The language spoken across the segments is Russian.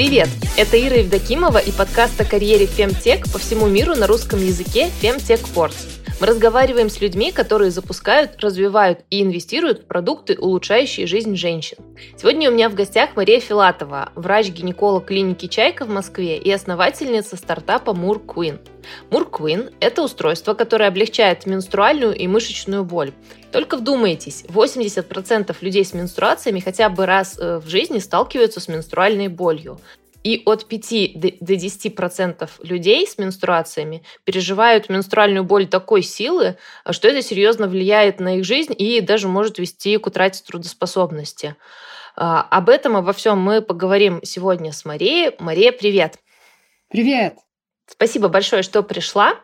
Привет! Это Ира Евдокимова и подкаст о карьере Femtech по всему миру на русском языке Femtech Force. Мы разговариваем с людьми, которые запускают, развивают и инвестируют в продукты, улучшающие жизнь женщин. Сегодня у меня в гостях Мария Филатова, врач-гинеколог клиники «Чайка» в Москве и основательница стартапа Мур Queen. Мур Queen – это устройство, которое облегчает менструальную и мышечную боль. Только вдумайтесь, 80% людей с менструациями хотя бы раз э, в жизни сталкиваются с менструальной болью. И от 5 до 10% людей с менструациями переживают менструальную боль такой силы, что это серьезно влияет на их жизнь и даже может вести к утрате трудоспособности. А, об этом, обо всем мы поговорим сегодня с Марией. Мария, привет! Привет! Спасибо большое, что пришла.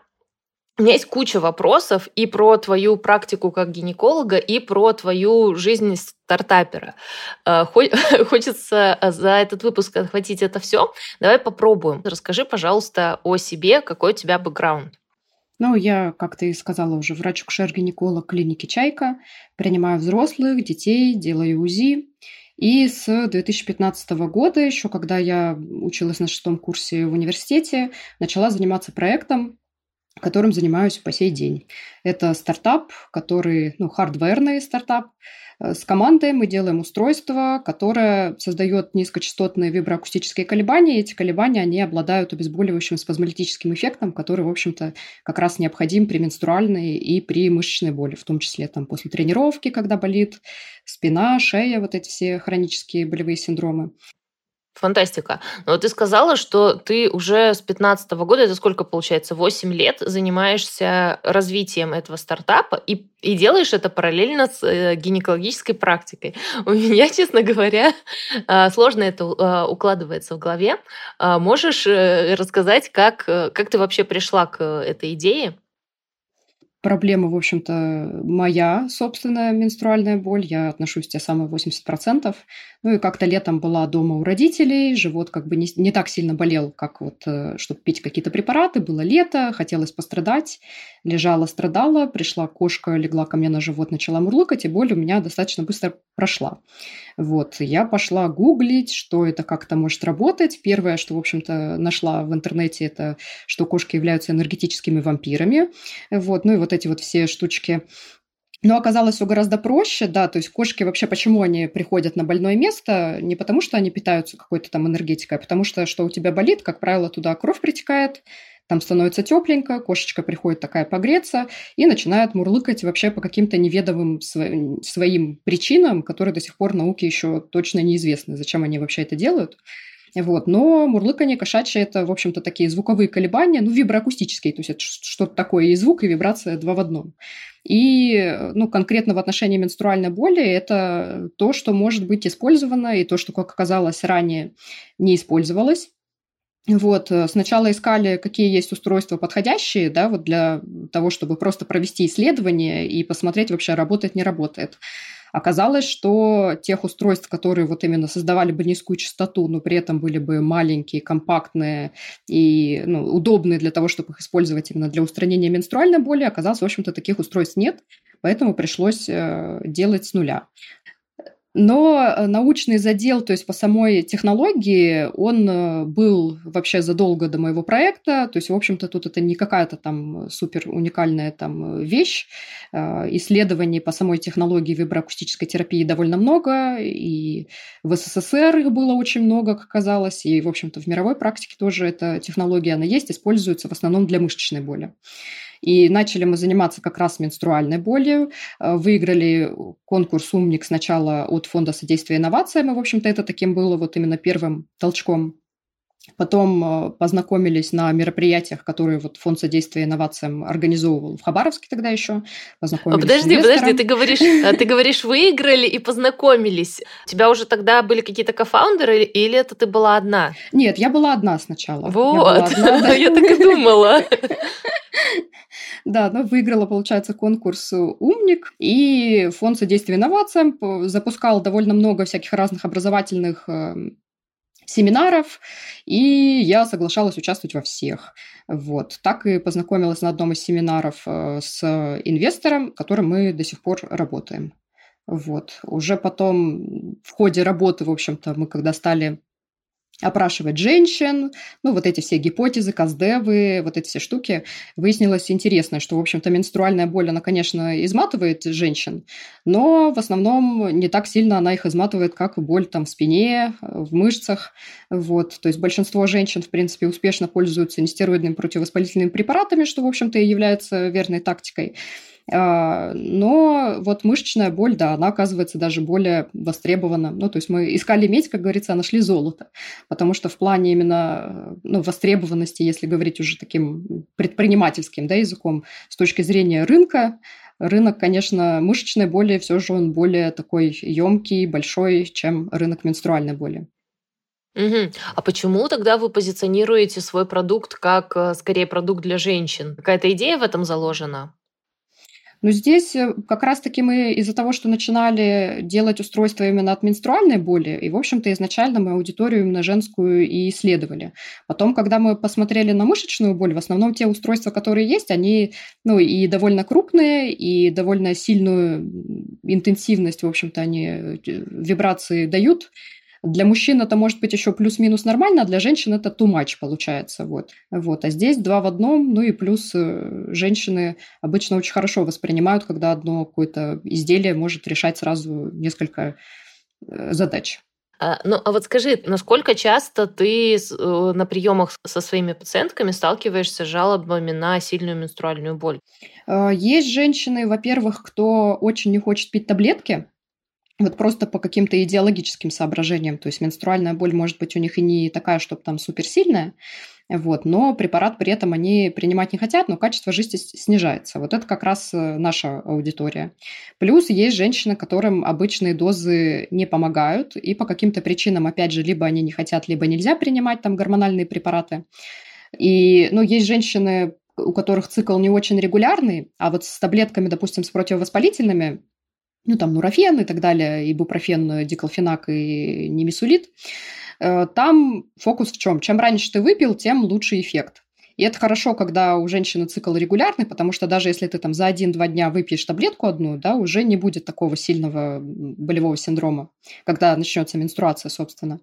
У меня есть куча вопросов и про твою практику как гинеколога, и про твою жизнь стартапера. Э, хочется за этот выпуск охватить это все. Давай попробуем. Расскажи, пожалуйста, о себе, какой у тебя бэкграунд. Ну, я, как ты сказала уже, врач-акушер-гинеколог клиники «Чайка». Принимаю взрослых, детей, делаю УЗИ. И с 2015 года, еще когда я училась на шестом курсе в университете, начала заниматься проектом, которым занимаюсь по сей день. Это стартап, который, ну, хардверный стартап. Э, с командой мы делаем устройство, которое создает низкочастотные виброакустические колебания. Эти колебания, они обладают обезболивающим спазмолитическим эффектом, который, в общем-то, как раз необходим при менструальной и при мышечной боли, в том числе там, после тренировки, когда болит спина, шея, вот эти все хронические болевые синдромы. Фантастика. Но ты сказала, что ты уже с 15 года, это сколько получается, 8 лет занимаешься развитием этого стартапа и, и делаешь это параллельно с э, гинекологической практикой. У меня, честно говоря, э, сложно это э, укладывается в голове. Э, можешь э, рассказать, как, э, как ты вообще пришла к этой идее? Проблема, в общем-то, моя собственная менструальная боль. Я отношусь к те самые 80%. Ну и как-то летом была дома у родителей, живот как бы не, не так сильно болел, как вот, э, чтобы пить какие-то препараты. Было лето, хотелось пострадать. Лежала, страдала, пришла кошка, легла ко мне на живот, начала мурлыкать, и боль у меня достаточно быстро прошла. Вот, я пошла гуглить, что это как-то может работать. Первое, что, в общем-то, нашла в интернете, это что кошки являются энергетическими вампирами. Вот, ну и вот эти вот все штучки но оказалось все гораздо проще, да, то есть кошки вообще, почему они приходят на больное место? Не потому, что они питаются какой-то там энергетикой, а потому что, что у тебя болит, как правило, туда кровь притекает, там становится тепленько, кошечка приходит такая погреться и начинает мурлыкать вообще по каким-то неведомым своим, причинам, которые до сих пор науке еще точно неизвестны, зачем они вообще это делают. Вот. Но мурлыканье кошачье – это, в общем-то, такие звуковые колебания, ну, виброакустические, то есть это что-то такое, и звук, и вибрация два в одном. И ну, конкретно в отношении менструальной боли это то, что может быть использовано, и то, что, как оказалось, ранее не использовалось. Вот, сначала искали, какие есть устройства подходящие, да, вот для того, чтобы просто провести исследование и посмотреть вообще, работает, не работает. Оказалось, что тех устройств, которые вот именно создавали бы низкую частоту, но при этом были бы маленькие, компактные и ну, удобные для того, чтобы их использовать именно для устранения менструальной боли, оказалось, в общем-то, таких устройств нет, поэтому пришлось э, делать с нуля. Но э, научный задел, то есть по самой технологии, он э, был вообще задолго до моего проекта. То есть, в общем-то, тут это не какая-то там супер уникальная там вещь. Э, исследований по самой технологии виброакустической терапии довольно много, и в СССР их было очень много, как оказалось, и, в общем-то, в мировой практике тоже эта технология, она есть, используется в основном для мышечной боли. И начали мы заниматься как раз менструальной болью. Э, выиграли конкурс «Умник» сначала от Фонда содействия инновациям. И, в общем-то, это таким было вот именно первым толчком Потом э, познакомились на мероприятиях, которые вот Фонд содействия инновациям организовывал в Хабаровске тогда еще. Познакомились подожди, подожди, ты говоришь, э, ты говоришь, выиграли и познакомились. У тебя уже тогда были какие-то кофаундеры или это ты была одна? Нет, я была одна сначала. Вот, я так и думала. Да, но выиграла, получается, конкурс «Умник», и Фонд содействия инновациям запускал довольно много всяких разных образовательных эм, семинаров, и я соглашалась участвовать во всех. Вот. Так и познакомилась на одном из семинаров э, с инвестором, которым мы до сих пор работаем. Вот. Уже потом в ходе работы, в общем-то, мы когда стали опрашивать женщин, ну, вот эти все гипотезы, каздевы, вот эти все штуки. Выяснилось интересно, что, в общем-то, менструальная боль, она, конечно, изматывает женщин, но в основном не так сильно она их изматывает, как боль там в спине, в мышцах, вот. То есть большинство женщин, в принципе, успешно пользуются нестероидными противовоспалительными препаратами, что, в общем-то, и является верной тактикой. А, но вот мышечная боль, да, она оказывается даже более востребована. Ну, то есть мы искали медь, как говорится, а нашли золото. Потому что в плане именно ну, востребованности, если говорить уже таким предпринимательским да, языком, с точки зрения рынка, рынок, конечно, мышечной боли все же он более такой емкий, большой, чем рынок менструальной боли. Угу. А почему тогда вы позиционируете свой продукт как э, скорее продукт для женщин? Какая-то идея в этом заложена? Но здесь э, как раз-таки мы из-за того, что начинали делать устройство именно от менструальной боли, и, в общем-то, изначально мы аудиторию именно женскую и исследовали. Потом, когда мы посмотрели на мышечную боль, в основном те устройства, которые есть, они ну, и довольно крупные, и довольно сильную интенсивность, в общем-то, они э, вибрации дают. Для мужчин это может быть еще плюс-минус нормально, а для женщин это too much получается. Вот. Вот. А здесь два в одном, ну и плюс э, женщины обычно очень хорошо воспринимают, когда одно какое-то изделие может решать сразу несколько э, задач. А, ну, а вот скажи, насколько часто ты э, на приемах со своими пациентками сталкиваешься с жалобами на сильную менструальную боль? Есть женщины, во-первых, кто очень не хочет пить таблетки, вот просто по каким-то идеологическим соображениям. То есть менструальная боль может быть у них и не такая, чтобы там суперсильная, вот, но препарат при этом они принимать не хотят, но качество жизни снижается. Вот это как раз э, наша аудитория. Плюс есть женщины, которым обычные дозы не помогают, и по каким-то причинам, опять же, либо они не хотят, либо нельзя принимать там гормональные препараты. И, ну, есть женщины, у которых цикл не очень регулярный, а вот с таблетками, допустим, с противовоспалительными ну, там, нурофен и так далее, ибупрофен, диклофенак и немесулит, э, там фокус в чем? Чем раньше ты выпил, тем лучше эффект. И это хорошо, когда у женщины цикл регулярный, потому что даже если ты там за один-два дня выпьешь таблетку одну, да, уже не будет такого сильного болевого синдрома, когда начнется менструация, собственно.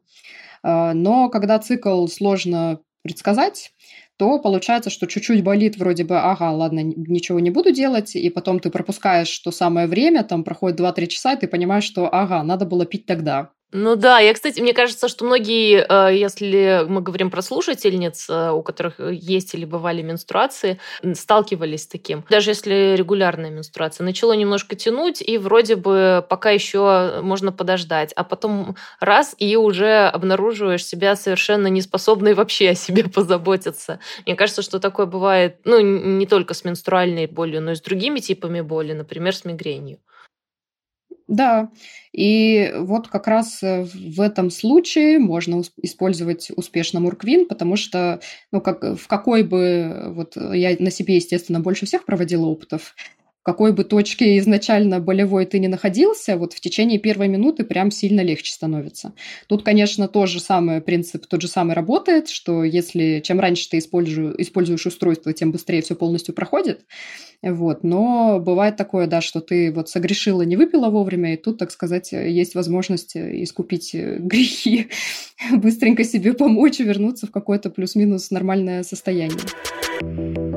Э, но когда цикл сложно предсказать, то получается, что чуть-чуть болит вроде бы, ага, ладно, ничего не буду делать, и потом ты пропускаешь то самое время, там проходит 2-3 часа, и ты понимаешь, что, ага, надо было пить тогда. Ну да, я, кстати, мне кажется, что многие, э, если мы говорим про слушательниц, э, у которых есть или бывали менструации, сталкивались с таким. Даже если регулярная менструация, начало немножко тянуть, и вроде бы пока еще можно подождать, а потом раз, и уже обнаруживаешь себя совершенно неспособной вообще о себе позаботиться. Мне кажется, что такое бывает, ну, не только с менструальной болью, но и с другими типами боли, например, с мигренью. Да, и вот как раз э, в этом случае можно использовать успешно Мурквин, потому что, ну, как, в какой бы, вот я на себе, естественно, больше всех проводила опытов, какой бы точке изначально болевой ты не находился, вот в течение первой минуты прям сильно легче становится. Тут, конечно, тот же самый принцип, тот же самый работает, что если чем раньше ты используешь, используешь устройство, тем быстрее все полностью проходит. Вот. Но бывает такое, да, что ты вот согрешила, не выпила вовремя, и тут, так сказать, есть возможность искупить грехи, быстренько себе помочь вернуться в какое-то плюс-минус нормальное состояние.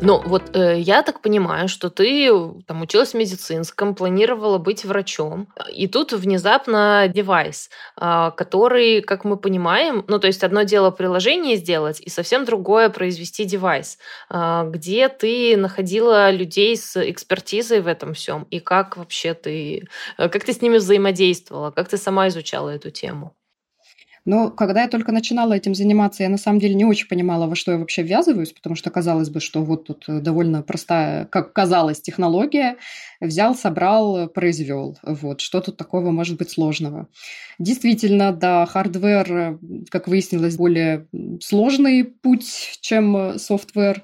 Но вот э, я так понимаю, что ты там училась в медицинском, планировала быть врачом, и тут внезапно девайс, э, который, как мы понимаем, ну то есть одно дело приложение сделать, и совсем другое произвести девайс, э, где ты находила людей с экспертизой в этом всем, и как вообще ты, э, как ты с ними взаимодействовала, как ты сама изучала эту тему? Но когда я только начинала этим заниматься, я на самом деле не очень понимала, во что я вообще ввязываюсь, потому что казалось бы, что вот тут э, довольно простая, как казалось, технология. Взял, собрал, произвел. Вот. Что тут такого может быть сложного? Действительно, да, hardware, э, как выяснилось, более сложный путь, чем software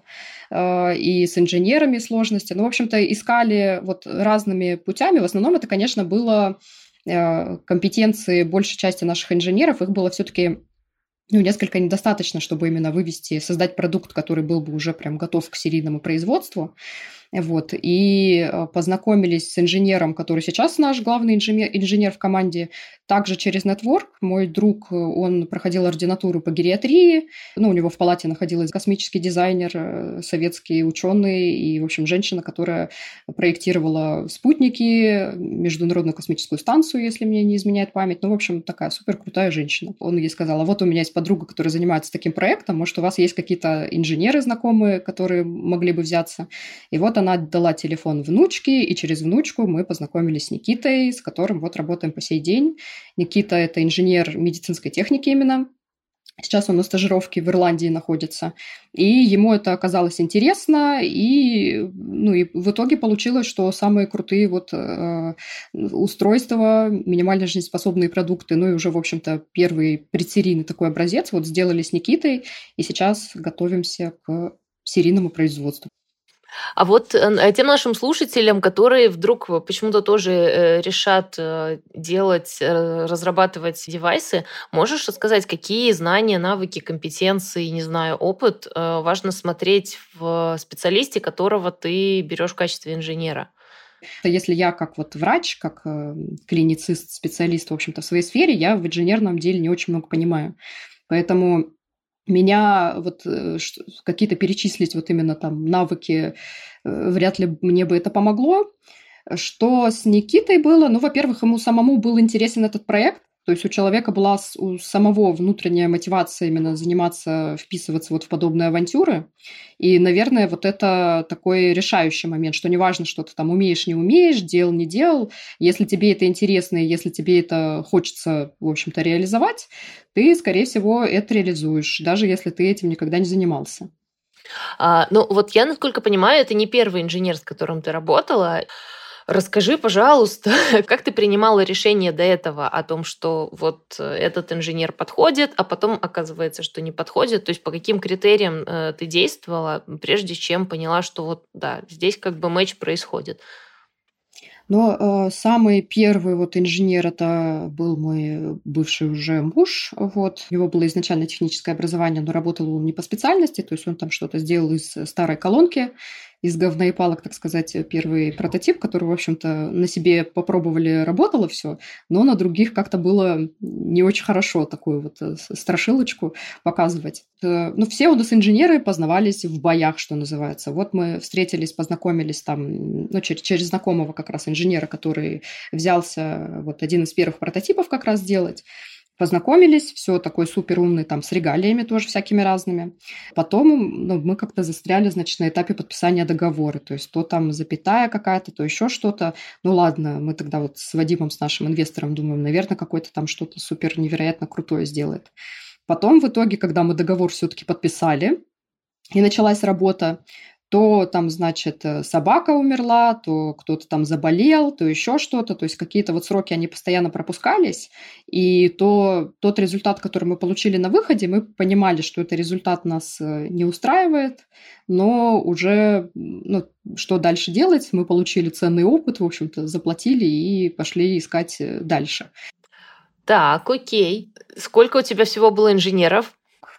э, и с инженерами сложности. Ну, в общем-то, искали вот разными путями. В основном это, конечно, было компетенции большей части наших инженеров, их было все-таки ну, несколько недостаточно, чтобы именно вывести, создать продукт, который был бы уже прям готов к серийному производству. Вот, и э, познакомились с инженером, который сейчас наш главный инженер, инженер в команде, также через Network. Мой друг, э, он проходил ординатуру по гериатрии, ну, у него в палате находилась космический дизайнер, э, советский ученый и, в общем, женщина, которая проектировала спутники, Международную космическую станцию, если мне не изменяет память. Ну, в общем, такая супер крутая женщина. Он ей сказал, а вот у меня есть подруга, которая занимается таким проектом, может, у вас есть какие-то инженеры знакомые, которые могли бы взяться. И вот она дала телефон внучке, и через внучку мы познакомились с Никитой, с которым вот работаем по сей день. Никита – это инженер медицинской техники именно, Сейчас он на стажировке в Ирландии находится. И ему это оказалось интересно, и, ну, и в итоге получилось, что самые крутые вот э, устройства, минимально жизнеспособные продукты, ну и уже, в общем-то, первый предсерийный такой образец вот сделали с Никитой, и сейчас готовимся к серийному производству. А вот э, тем нашим слушателям, которые вдруг почему-то тоже э, решат э, делать, разрабатывать девайсы, можешь рассказать, какие знания, навыки, компетенции, не знаю, опыт важно смотреть в специалисте, которого ты берешь в качестве инженера? Если я как вот врач, как клиницист, специалист, в общем-то, в своей сфере, я в инженерном деле не очень много понимаю. Поэтому меня вот э, какие-то перечислить вот именно там навыки, э, вряд ли мне бы это помогло. Что с Никитой было? Ну, во-первых, ему самому был интересен этот проект, то есть у человека была у самого внутренняя мотивация именно заниматься, вписываться вот в подобные авантюры. И, наверное, вот это такой решающий момент, что неважно, что ты там умеешь, не умеешь, делал, не делал, если тебе это интересно, и если тебе это хочется, в общем-то, реализовать, ты, скорее всего, это реализуешь, даже если ты этим никогда не занимался. А, ну, вот я, насколько понимаю, это не первый инженер, с которым ты работала. Расскажи, пожалуйста, как ты принимала решение до этого о том, что вот э, этот инженер подходит, а потом оказывается, что не подходит? То есть по каким критериям э, ты действовала, прежде чем поняла, что вот да, здесь как бы матч происходит? Но э, самый первый вот инженер это был мой бывший уже муж. Вот. У него было изначально техническое образование, но работал он не по специальности, то есть он там что-то сделал из старой колонки из говна и палок, так сказать, первый прототип, который, в общем-то, на себе попробовали, работало все, но на других как-то было не очень хорошо такую вот э, страшилочку показывать. Э, ну, все у нас инженеры познавались в боях, что называется. Вот мы встретились, познакомились там, ну, через, через знакомого как раз инженера, который взялся вот один из первых прототипов как раз делать. Познакомились, все такой супер умный, там, с регалиями тоже всякими разными. Потом ну, мы как-то застряли, значит, на этапе подписания договора. То есть то там запятая какая-то, то еще что-то. Ну ладно, мы тогда вот с Вадимом, с нашим инвестором думаем, наверное, какой-то там что-то супер невероятно крутое сделает. Потом в итоге, когда мы договор все-таки подписали, и началась работа, то там, значит, э, собака умерла, то кто-то там заболел, то еще что-то. То есть какие-то вот сроки, они постоянно пропускались. И то, тот результат, который мы получили на выходе, мы понимали, что этот результат нас э, не устраивает, но уже, ну, что дальше делать? Мы получили ценный опыт, в общем-то, заплатили и пошли искать э, дальше. Так, окей. Сколько у тебя всего было инженеров?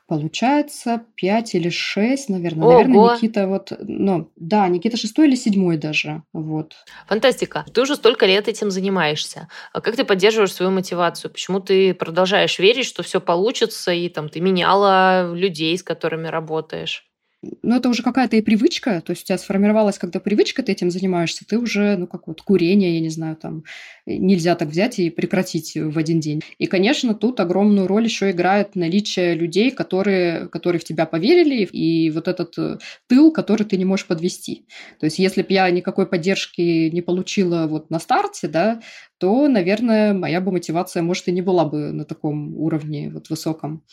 Получается, 5 или 6, наверное. Ого. Наверное, Никита вот... Ну, да, Никита шестой или седьмой даже. Вот. Фантастика. Ты уже столько лет этим занимаешься. А как ты поддерживаешь свою мотивацию? Почему ты продолжаешь верить, что все получится, и там ты меняла людей, с которыми работаешь? Ну, это уже какая-то и привычка, то есть у тебя сформировалась когда привычка, ты этим занимаешься, ты уже, ну, как вот курение, я не знаю, там, нельзя так взять и прекратить в один день. И, конечно, тут огромную роль еще играет наличие людей, которые, которые в тебя поверили, и вот этот э, тыл, который ты не можешь подвести. То есть если бы я никакой поддержки не получила вот на старте, да, то, наверное, моя бы мотивация, может, и не была бы на таком уровне вот высоком.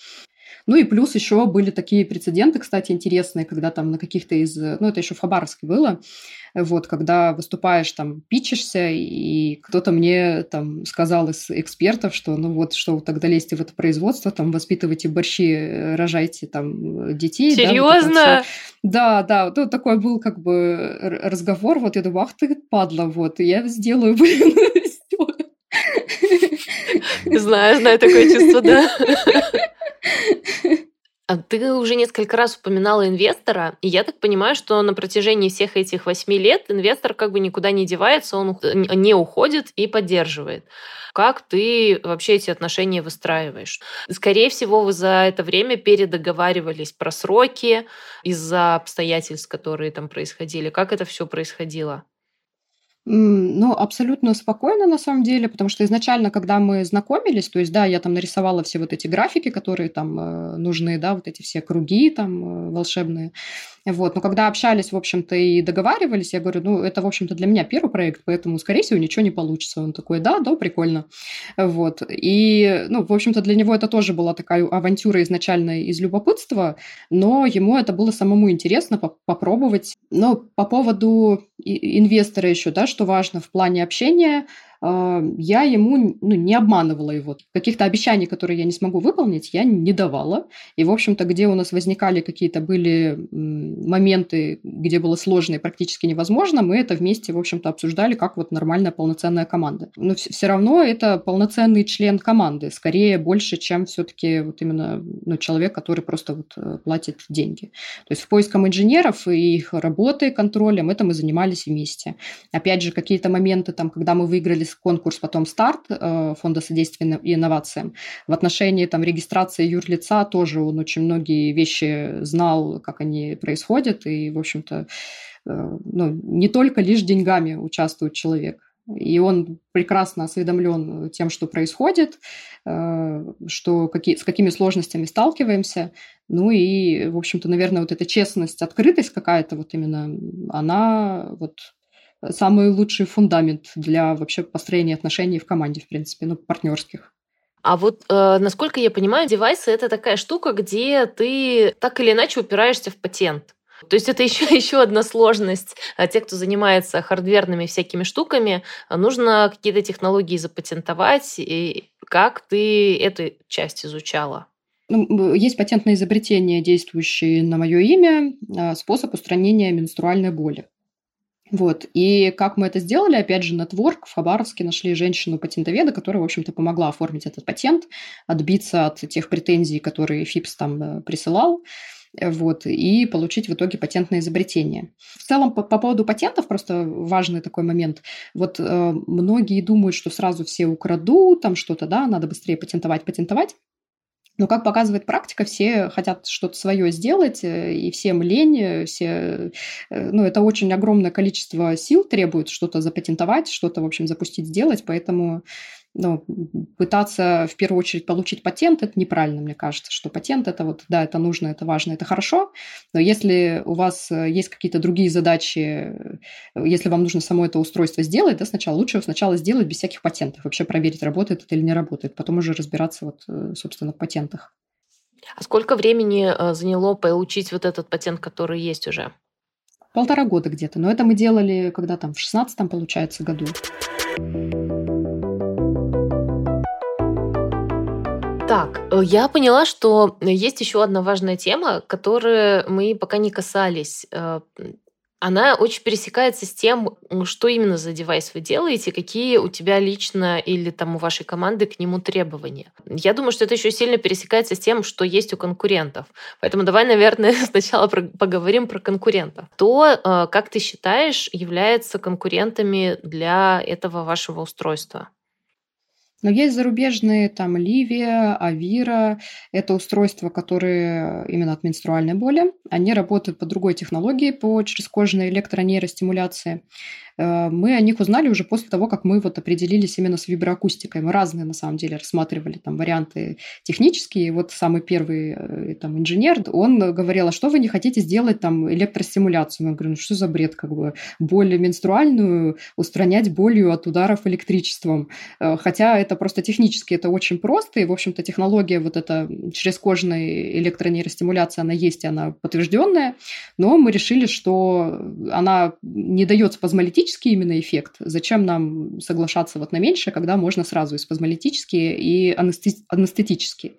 Ну и плюс еще были такие прецеденты, кстати, интересные, когда там на каких-то из... Ну, это еще в Хабаровске было. Вот, когда выступаешь, там, пичешься, и кто-то мне там сказал из экспертов, что ну вот, что вы тогда лезьте в это производство, там, воспитывайте борщи, э, рожайте там детей. Серьезно? Да, вот да, да, вот такой был как бы разговор, вот я думаю, ах ты падла, вот, я сделаю, блин, Знаю, знаю такое чувство, да. А ты уже несколько раз упоминала инвестора, и я так понимаю, что на протяжении всех этих восьми лет инвестор как бы никуда не девается, он не уходит и поддерживает. Как ты вообще эти отношения выстраиваешь? Скорее всего, вы за это время передоговаривались про сроки из-за обстоятельств, которые там происходили. Как это все происходило? Ну, абсолютно спокойно на самом деле, потому что изначально, когда мы знакомились, то есть, да, я там нарисовала все вот эти графики, которые там э, нужны, да, вот эти все круги там э, волшебные. Вот. Но когда общались, в общем-то, и договаривались, я говорю, ну, это, в общем-то, для меня первый проект, поэтому, скорее всего, ничего не получится. Он такой, да, да, прикольно. Вот. И, ну, в общем-то, для него это тоже была такая авантюра изначально из любопытства, но ему это было самому интересно попробовать. Но по поводу инвестора еще, да, что важно в плане общения – я ему ну, не обманывала его. Каких-то обещаний, которые я не смогу выполнить, я не давала. И, в общем-то, где у нас возникали какие-то были моменты, где было сложно и практически невозможно, мы это вместе, в общем-то, обсуждали как вот нормальная полноценная команда. Но все равно это полноценный член команды, скорее больше, чем все-таки вот именно ну, человек, который просто вот э, платит деньги. То есть в поиском инженеров и их работы, контролем, это мы занимались вместе. Опять же, какие-то моменты там, когда мы выиграли конкурс, потом старт э, Фонда содействия инновациям. В отношении там, регистрации юрлица тоже он очень многие вещи знал, как они происходят, и, в общем-то, э, ну, не только лишь деньгами участвует человек. И он прекрасно осведомлен тем, что происходит, э, что какие, с какими сложностями сталкиваемся. Ну и, в общем-то, наверное, вот эта честность, открытость какая-то вот именно, она вот самый лучший фундамент для вообще построения отношений в команде, в принципе, ну, партнерских. А вот, э, насколько я понимаю, девайсы это такая штука, где ты так или иначе упираешься в патент. То есть это еще, еще одна сложность. А те, кто занимается хардверными всякими штуками, нужно какие-то технологии запатентовать. И как ты эту часть изучала? Ну, есть патентное изобретение, действующее на мое имя, а, способ устранения менструальной боли. Вот. И как мы это сделали, опять же, Network в Хабаровске нашли женщину-патентоведа, которая, в общем-то, помогла оформить этот патент, отбиться от тех претензий, которые ФИПС там э, присылал вот, и получить в итоге патентное изобретение. В целом, по, по поводу патентов, просто важный такой момент. Вот э, многие думают, что сразу все украдут, там что-то, да, надо быстрее патентовать, патентовать. Но, как показывает практика, все хотят что-то свое сделать, э, и всем лень, э, все, э, ну, это очень огромное количество сил требует что-то запатентовать, что-то, в общем, запустить, сделать, поэтому ну, пытаться в первую очередь получить патент, это неправильно, мне кажется, что патент это вот, да, это нужно, это важно, это хорошо, но если у вас э, есть какие-то другие задачи, э, если вам нужно само это устройство сделать, да, сначала лучше сначала сделать без всяких патентов, вообще проверить, работает это или не работает, потом уже разбираться вот, э, собственно, в патентах. А сколько времени заняло получить вот этот патент, который есть уже? Полтора года где-то, но это мы делали, когда там в 16 получается, году. Так, э, я поняла, что есть еще одна важная тема, которую мы пока не касались. Э, она очень пересекается с тем, что именно за девайс вы делаете, какие у тебя лично или там у вашей команды к нему требования. Я думаю, что это еще сильно пересекается с тем, что есть у конкурентов. Поэтому давай, наверное, сначала про, поговорим про конкурентов. Кто, э, как ты считаешь, является конкурентами для этого вашего устройства? Но есть зарубежные, там, Ливия, Авира. Это устройства, которые именно от менструальной боли. Они работают по другой технологии, по черезкожной электронейростимуляции. Э, мы о них узнали уже после того, как мы вот определились именно с виброакустикой. Мы разные, на самом деле, рассматривали там варианты технические. Вот самый первый э, там инженер, он говорил, а что вы не хотите сделать там электростимуляцию? Мы говорим, ну что за бред, как бы боль менструальную устранять болью от ударов электричеством. Э, хотя это просто технически, это очень просто, и, в общем-то, технология вот эта черезкожная электронейростимуляция, она есть, она подтвержденная, но мы решили, что она не дает спазмолитически спазмолитический именно эффект, зачем нам соглашаться вот на меньшее, когда можно сразу и спазмолитические, и анестетические.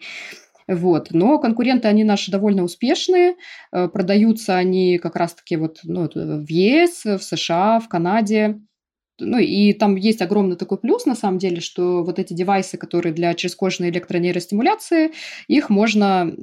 Вот. Но конкуренты, они наши довольно успешные. Э, продаются они как раз-таки вот, ну, в ЕС, в США, в Канаде. Ну и там есть огромный такой плюс, на самом деле, что вот эти девайсы, которые для черезкожной электронейростимуляции, их можно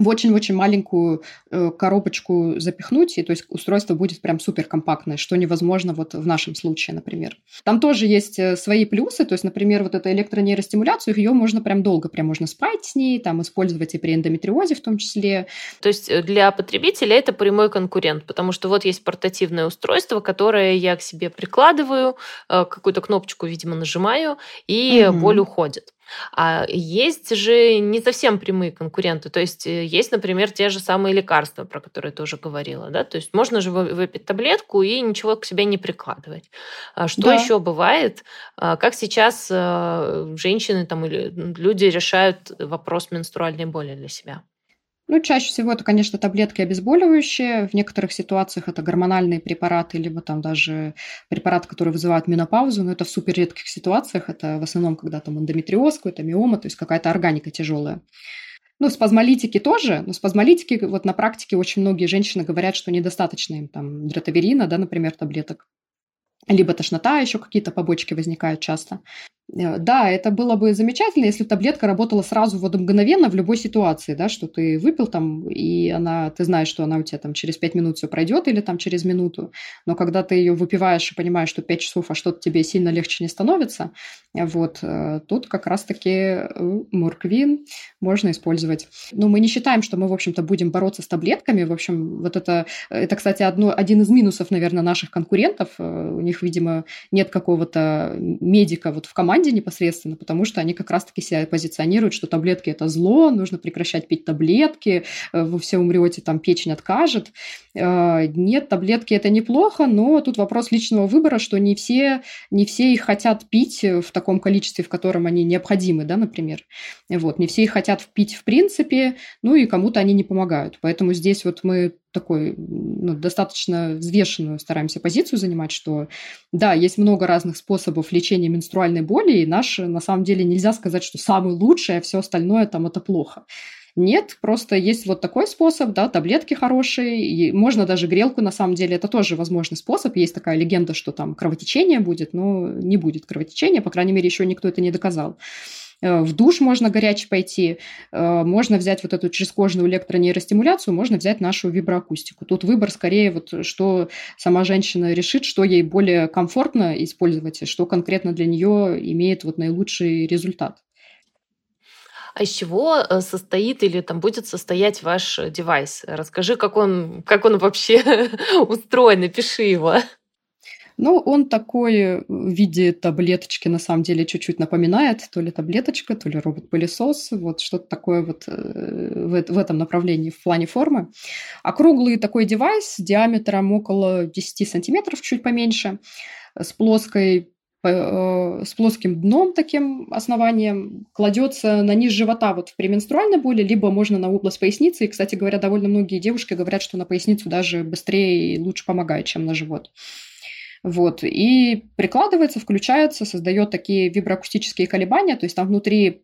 в очень-очень маленькую э, коробочку запихнуть, и то есть устройство будет прям супер компактное, что невозможно вот в нашем случае, например. Там тоже есть э, свои плюсы, то есть, например, вот эта электронейростимуляцию, ее можно прям долго, прям можно спать с ней, там использовать и при эндометриозе в том числе. То есть э, для потребителя это прямой конкурент, потому что вот есть портативное устройство, которое я к себе прикладываю, какую-то кнопочку, видимо, нажимаю, и угу. боль уходит. А есть же не совсем прямые конкуренты. То есть э, есть, например, те же самые лекарства, про которые ты уже говорила. Да? То есть можно же выпить таблетку и ничего к себе не прикладывать. А что да. еще бывает? А как сейчас э, женщины там, или люди решают вопрос менструальной боли для себя? Ну, чаще всего это, конечно, таблетки обезболивающие. В некоторых ситуациях это гормональные препараты, либо там даже препараты, которые вызывают менопаузу, но это в супер редких ситуациях. Это в основном, когда там эндометриоз, какой-то миома, то есть какая-то органика тяжелая. Ну, спазмолитики тоже, но спазмолитики, вот на практике очень многие женщины говорят, что недостаточно им там дротаверина, да, например, таблеток. Либо тошнота, еще какие-то побочки возникают часто. Э, да, это было бы замечательно, если таблетка работала сразу вот мгновенно в любой ситуации, да, что ты выпил там, и она, ты знаешь, что она у тебя там через 5 минут все пройдет или там через минуту, но когда ты ее выпиваешь и понимаешь, что 5 часов, а что-то тебе сильно легче не становится, вот, э, тут как раз-таки э, морквин можно использовать. Но мы не считаем, что мы, в общем-то, будем бороться с таблетками, в общем, вот это, это, кстати, одно, один из минусов, наверное, наших конкурентов, у них, видимо, нет какого-то медика вот в команде, команде непосредственно, потому что они как раз-таки себя позиционируют, что таблетки – это зло, нужно прекращать пить таблетки, э, вы все умрете, там печень откажет. Э, нет, таблетки – это неплохо, но тут вопрос личного выбора, что не все, не все их хотят пить в таком количестве, в котором они необходимы, да, например. Вот, не все их хотят пить в принципе, ну и кому-то они не помогают. Поэтому здесь вот мы такой ну, достаточно взвешенную стараемся позицию занимать, что да, есть много разных способов лечения менструальной боли, и наш на самом деле нельзя сказать, что самый лучший, а все остальное там это плохо. Нет, просто есть вот такой способ, да, таблетки хорошие, и можно даже грелку, на самом деле, это тоже возможный способ. Есть такая легенда, что там кровотечение будет, но не будет кровотечения, по крайней мере, еще никто это не доказал. Э, в душ можно горячий пойти, э, можно взять вот эту чрезкожную электронейростимуляцию, можно взять нашу виброакустику. Тут выбор скорее вот, что сама женщина решит, что ей более комфортно использовать, что конкретно для нее имеет вот наилучший результат. А из чего э, состоит или там будет состоять ваш девайс? Расскажи, как он, как он вообще устроен, напиши его. Ну, он такой в виде таблеточки, на самом деле, чуть-чуть напоминает. То ли таблеточка, то ли робот-пылесос. Вот что-то такое вот э, в, в этом направлении в плане формы. Округлый такой девайс диаметром около 10 сантиметров, чуть поменьше, с плоской э, с плоским дном таким основанием, кладется на низ живота вот в пременструальной боли, либо можно на область поясницы. И, кстати говоря, довольно многие девушки говорят, что на поясницу даже быстрее и лучше помогает, чем на живот. Вот. И прикладывается, включается, создает такие виброакустические колебания, то есть там внутри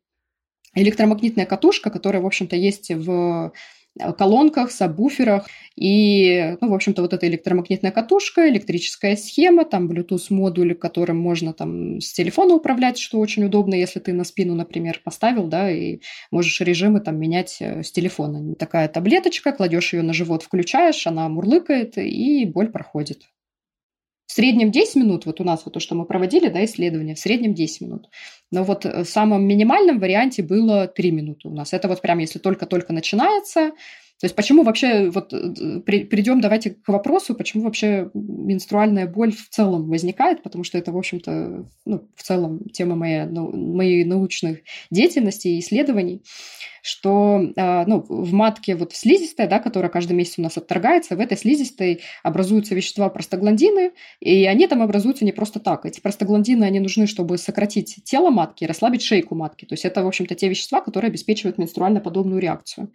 электромагнитная катушка, которая, в общем-то, есть в э, колонках, сабвуферах. И, ну, в общем-то, вот эта электромагнитная катушка, электрическая схема, там Bluetooth-модуль, которым можно там с телефона управлять, что очень удобно, если ты на спину, например, поставил, да, и можешь режимы там менять э, с телефона. Такая таблеточка, кладешь ее на живот, включаешь, она мурлыкает, и боль проходит. В среднем 10 минут, вот у нас вот то, что мы проводили, да, исследование, в среднем 10 минут. Но вот в самом минимальном варианте было 3 минуты у нас. Это вот прям если только-только начинается, то есть почему вообще, вот э, при, придем давайте к вопросу, почему вообще менструальная боль в целом возникает, потому что это, в общем-то, ну, в целом тема моей, ну, моей научной деятельности и исследований что а, ну, в матке вот в слизистой, да, которая каждый месяц у нас отторгается, в этой слизистой образуются вещества простагландины, и они там образуются не просто так. Эти простагландины, они нужны, чтобы сократить тело матки расслабить шейку матки. То есть это, в общем-то, те вещества, которые обеспечивают менструально-подобную реакцию.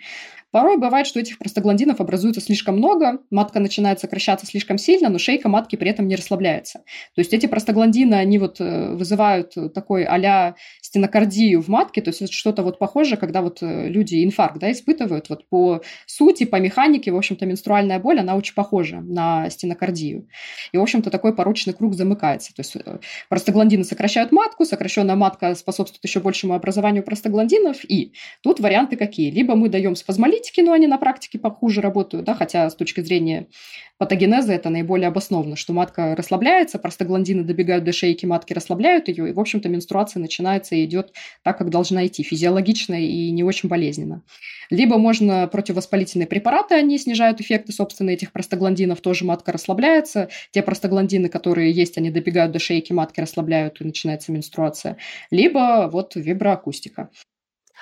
Порой бывает, что этих простагландинов образуется слишком много, матка начинает сокращаться слишком сильно, но шейка матки при этом не расслабляется. То есть эти простагландины, они вот э, вызывают такой а стенокардию в матке, то есть что-то вот похожее, когда вот э, люди инфаркт да, испытывают. Вот по сути, по механике, в общем-то, менструальная боль, она очень похожа на стенокардию. И, в общем-то, такой порочный круг замыкается. То есть э, простагландины сокращают матку, сокращенная матка способствует еще большему образованию простагландинов. И тут варианты какие? Либо мы даем спазмолитики, но они на практике похуже работают, да, хотя с точки зрения патогенеза это наиболее обоснованно, что матка расслабляется, простагландины добегают до шейки, матки расслабляют ее, и, в общем-то, менструация начинается и идет так, как должна идти, физиологично и не очень болезненно. Либо можно противовоспалительные препараты, они снижают эффекты, собственно, этих простагландинов, тоже матка расслабляется. Те простагландины, которые есть, они добегают до шейки, матки расслабляют, и начинается менструация. Либо вот виброакустика.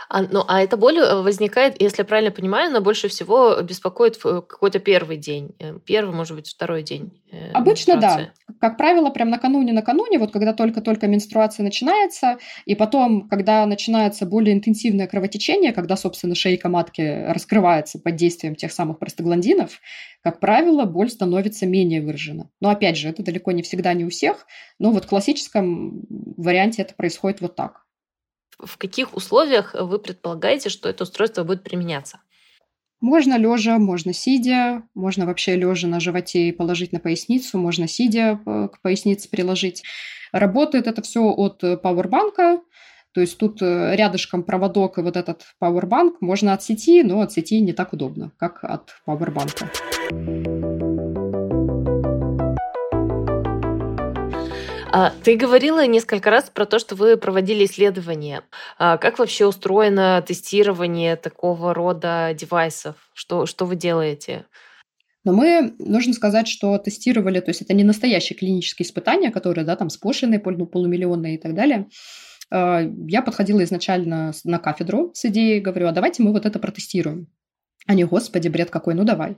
А, ну, а эта боль э, возникает, если я правильно понимаю, она больше всего беспокоит в какой-то первый день. Э, первый, может быть, второй день. Э, Обычно да. Как правило, прям накануне-накануне, вот когда только-только менструация начинается, и потом, когда начинается более интенсивное кровотечение, когда, собственно, шейка матки раскрывается под действием тех самых простагландинов, как правило, боль становится менее выражена. Но опять же, это далеко не всегда не у всех, но вот в классическом варианте это происходит вот так в каких условиях вы предполагаете, что это устройство будет применяться? Можно лежа, можно сидя, можно вообще лежа на животе и положить на поясницу, можно сидя э, к пояснице приложить. Работает это все от пауэрбанка, то есть тут э, рядышком проводок и вот этот пауэрбанк можно от сети, но от сети не так удобно, как от пауэрбанка. Ты говорила несколько раз про то, что вы проводили исследования. А, как вообще устроено тестирование такого рода девайсов? Что, что вы делаете? Но мы, нужно сказать, что тестировали, то есть это не настоящие клинические испытания, которые, да, там сплошенные, полумиллионные и так далее. А, я подходила изначально на кафедру с идеей, говорю, а давайте мы вот это протестируем. Они, господи, бред какой, ну давай.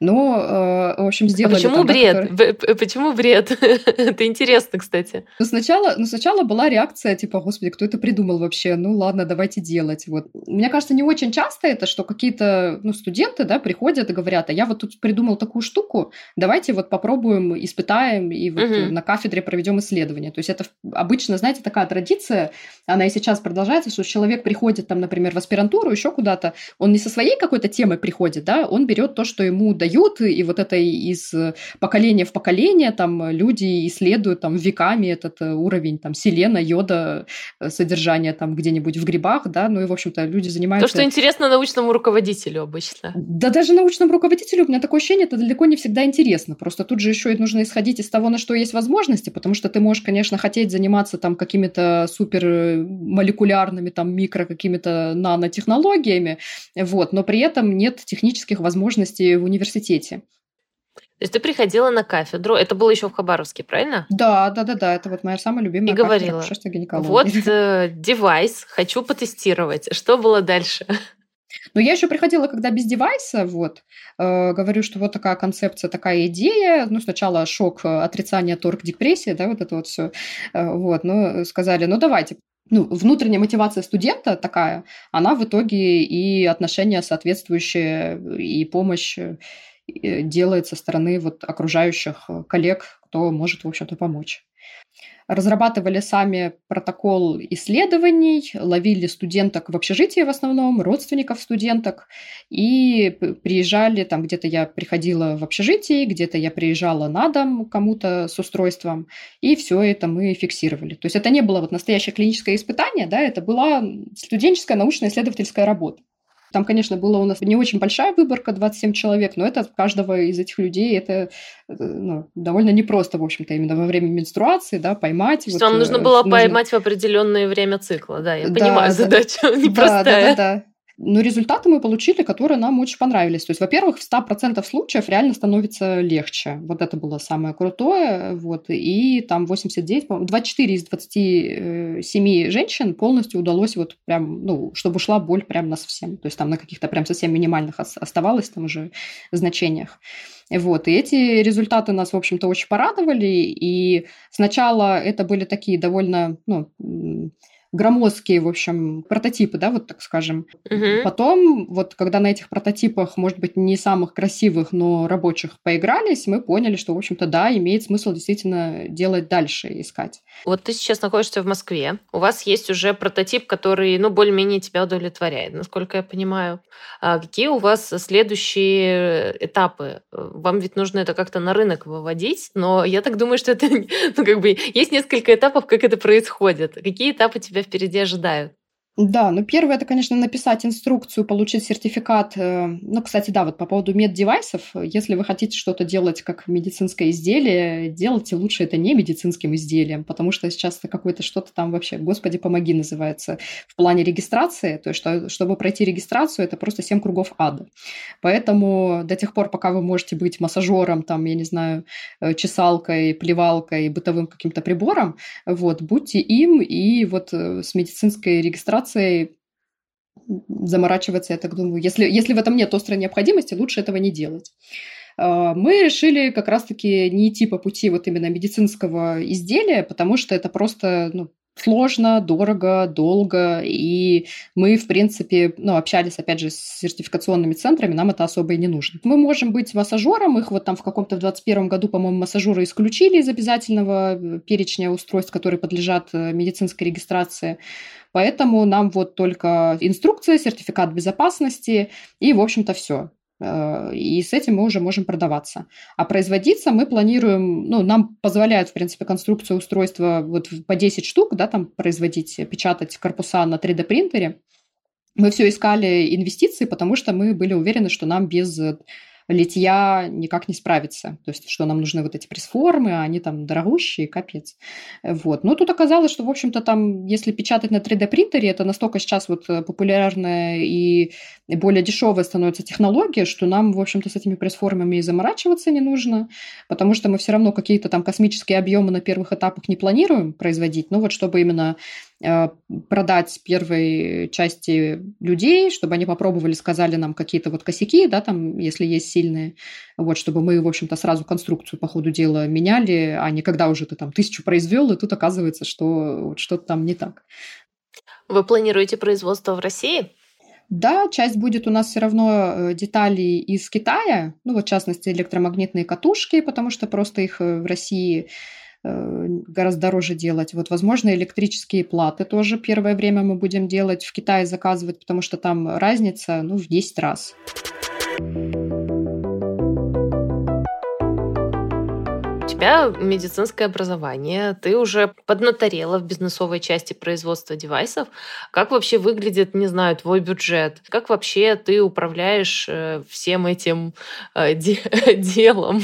Но, э, в общем, сделали... А почему там, бред? Да, который... Почему бред? это интересно, кстати. Ну сначала, ну, сначала была реакция, типа, господи, кто это придумал вообще? Ну, ладно, давайте делать. Вот. Мне кажется, не очень часто это, что какие-то ну, студенты да, приходят и говорят, а я вот тут придумал такую штуку, давайте вот попробуем, испытаем, и вот угу. на кафедре проведем исследование. То есть это обычно, знаете, такая традиция, она и сейчас продолжается, что человек приходит там, например, в аспирантуру, еще куда-то, он не со своей какой-то темой приходит, да, он берет то, что ему дают дают, и вот это из поколения в поколение там люди исследуют там веками этот э, уровень там селена, йода, э, содержания там где-нибудь в грибах, да, ну и, в общем-то, люди занимаются... То, что интересно научному руководителю обычно. Да даже научному руководителю, у меня такое ощущение, это далеко не всегда интересно, просто тут же еще и нужно исходить из того, на что есть возможности, потому что ты можешь, конечно, хотеть заниматься там какими-то супер молекулярными, там, микро какими-то нанотехнологиями, вот, но при этом нет технических возможностей в университете университете. То есть ты приходила на кафедру, это было еще в Хабаровске, правильно? Да, да, да, да, это вот моя самая любимая И говорила, вот э, девайс, хочу потестировать. Что было дальше? Но я еще приходила, когда без девайса, вот, э, говорю, что вот такая концепция, такая идея. Ну, сначала шок, э, отрицание, торг, депрессия, да, вот это вот все. Э, вот, но сказали, ну, давайте. Ну, внутренняя мотивация студента такая, она в итоге и отношения соответствующие, и помощь Э, делает со стороны вот окружающих э, коллег, кто может, в общем-то, помочь. Разрабатывали сами протокол исследований, ловили студенток в общежитии в основном, родственников студенток, и приезжали, там где-то я приходила в общежитие, где-то я приезжала на дом кому-то с устройством, и все это мы фиксировали. То есть это не было вот настоящее клиническое испытание, да, это была студенческая научно-исследовательская работа. Там, конечно, была у нас не очень большая выборка, 27 человек, но это каждого из этих людей это э, ну, довольно непросто, в общем-то, именно во время менструации, да, поймать. То есть вот, вам нужно э, было нужно... поймать в определенное время цикла, да, я да, понимаю да, задачу, непростая. Да, да, да, да. Но результаты мы получили, которые нам очень понравились. То есть, во-первых, в 100% случаев реально становится легче. Вот это было самое крутое. Вот. И там 89, 24 из 27 женщин полностью удалось вот прям, ну, чтобы ушла боль прям на совсем. То есть там на каких-то прям совсем минимальных оставалось там уже значениях. Вот, и эти результаты нас, в общем-то, очень порадовали. И сначала это были такие довольно, ну, громоздкие, в общем, прототипы, да, вот так скажем. Угу. Потом, вот когда на этих прототипах, может быть, не самых красивых, но рабочих поигрались, мы поняли, что, в общем-то, да, имеет смысл действительно делать дальше, искать. Вот ты сейчас находишься в Москве, у вас есть уже прототип, который, ну, более-менее тебя удовлетворяет, насколько я понимаю. А какие у вас следующие этапы? Вам ведь нужно это как-то на рынок выводить, но я так думаю, что это, ну, как бы, есть несколько этапов, как это происходит. Какие этапы тебя тебя впереди ожидают? Да, ну первое это, конечно, написать инструкцию, получить сертификат. Э, ну, кстати, да, вот по поводу меддевайсов, если вы хотите что-то делать как медицинское изделие, делайте лучше это не медицинским изделием, потому что сейчас это какое-то что-то там вообще, господи, помоги, называется, в плане регистрации. То есть, что, чтобы пройти регистрацию, это просто 7 кругов ада. Поэтому до тех пор, пока вы можете быть массажером, там, я не знаю, э, чесалкой, плевалкой, бытовым каким-то прибором, вот, будьте им, и вот э, с медицинской регистрацией ситуацией заморачиваться, я так думаю. Если, если в этом нет острой необходимости, лучше этого не делать. А, мы решили как раз-таки не идти по пути вот именно медицинского изделия, потому что это просто ну, сложно, дорого, долго, и мы, в принципе, ну, общались, опять же, с сертификационными центрами, нам это особо и не нужно. Мы можем быть массажером, их вот там в каком-то в 21 году, по-моему, массажеры исключили из обязательного э, перечня устройств, которые подлежат э, медицинской регистрации, поэтому нам вот только инструкция, сертификат безопасности и, в общем-то, все. Э, и с этим мы уже можем продаваться. А производиться мы планируем, ну, нам позволяют, в принципе, конструкция устройства вот по 10 штук, да, там производить, печатать корпуса на 3D-принтере. Мы все искали инвестиции, потому что мы были уверены, что нам без литья никак не справится. То есть, что нам нужны вот эти пресс-формы, а они там дорогущие, капец. Вот. Но тут оказалось, что, в общем-то, там, если печатать на 3D-принтере, это настолько сейчас вот популярная и более дешевая становится технология, что нам, в общем-то, с этими пресс-формами и заморачиваться не нужно, потому что мы все равно какие-то там космические объемы на первых этапах не планируем производить. Ну вот чтобы именно Э, продать первой части людей, чтобы они попробовали, сказали нам какие-то вот косяки, да, там, если есть сильные, вот, чтобы мы, в общем-то, сразу конструкцию по ходу дела меняли, а не когда уже ты там тысячу произвел, и тут оказывается, что вот что-то там не так. Вы планируете производство в России? Да, часть будет у нас все равно э, деталей из Китая, ну вот в частности электромагнитные катушки, потому что просто их э, в России Э, гораздо дороже делать. Вот, возможно, электрические платы тоже первое время мы будем делать в Китае заказывать, потому что там разница ну, в 10 раз. У тебя медицинское образование, ты уже поднаторела в бизнесовой части производства девайсов. Как вообще выглядит, не знаю, твой бюджет? Как вообще ты управляешь э, всем этим э, делом?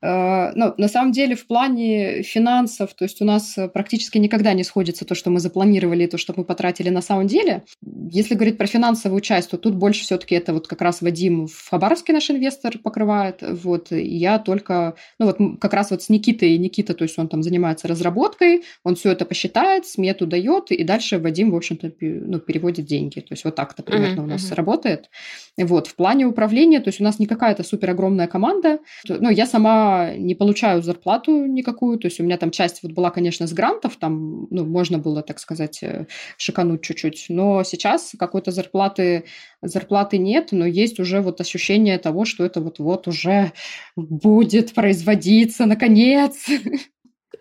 Э, ну, на самом деле, в плане финансов, то есть у нас э, практически никогда не сходится то, что мы запланировали, то, что мы потратили на самом деле. Если говорить про финансовую часть, то тут больше все-таки это вот как раз Вадим в Хабаровске наш инвестор покрывает. Вот, я только, ну вот как раз вот с Никитой, Никита, то есть он там занимается разработкой, он все это посчитает, смету дает, и дальше Вадим, в общем-то, ну, переводит деньги. То есть вот так-то примерно uh-huh, у нас uh-huh. работает. Вот, в плане управления, то есть у нас не какая-то супер огромная команда. Ну, я сама не получаю зарплату никакую, то есть у меня там часть вот была, конечно, с грантов, там, ну, можно было, так сказать, э, шикануть чуть-чуть, но сейчас какой-то зарплаты, зарплаты нет, но есть уже вот ощущение того, что это вот-вот уже будет производиться, наконец.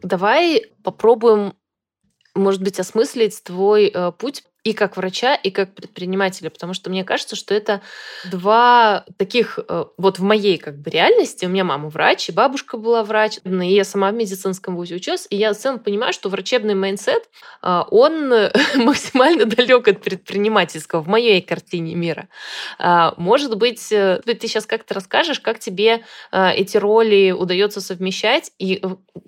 Давай попробуем может быть, осмыслить твой э, путь и как врача, и как предпринимателя, потому что мне кажется, что это два таких, э, вот в моей как бы реальности, у меня мама врач, и бабушка была врач, и я сама в медицинском вузе училась, и я в целом понимаю, что врачебный mindset, э, он максимально далек от предпринимательского в моей картине мира. А, может быть, э, ты сейчас как-то расскажешь, как тебе эти роли удается совмещать, и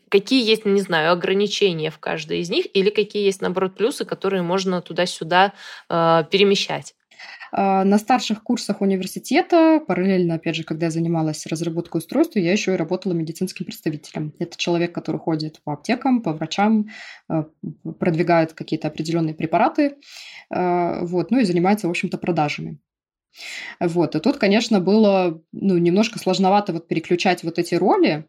какие есть, не знаю, ограничения в каждой из них, или какие есть, наоборот, плюсы, которые можно туда-сюда туда э, перемещать? А, на старших курсах университета, параллельно, опять же, когда я занималась разработкой устройства, я еще и работала медицинским представителем. Это человек, который ходит по аптекам, по врачам, э, продвигает какие-то определенные препараты, э, вот, ну и занимается, в общем-то, продажами. Вот, и тут, конечно, было ну, немножко сложновато вот переключать вот эти роли,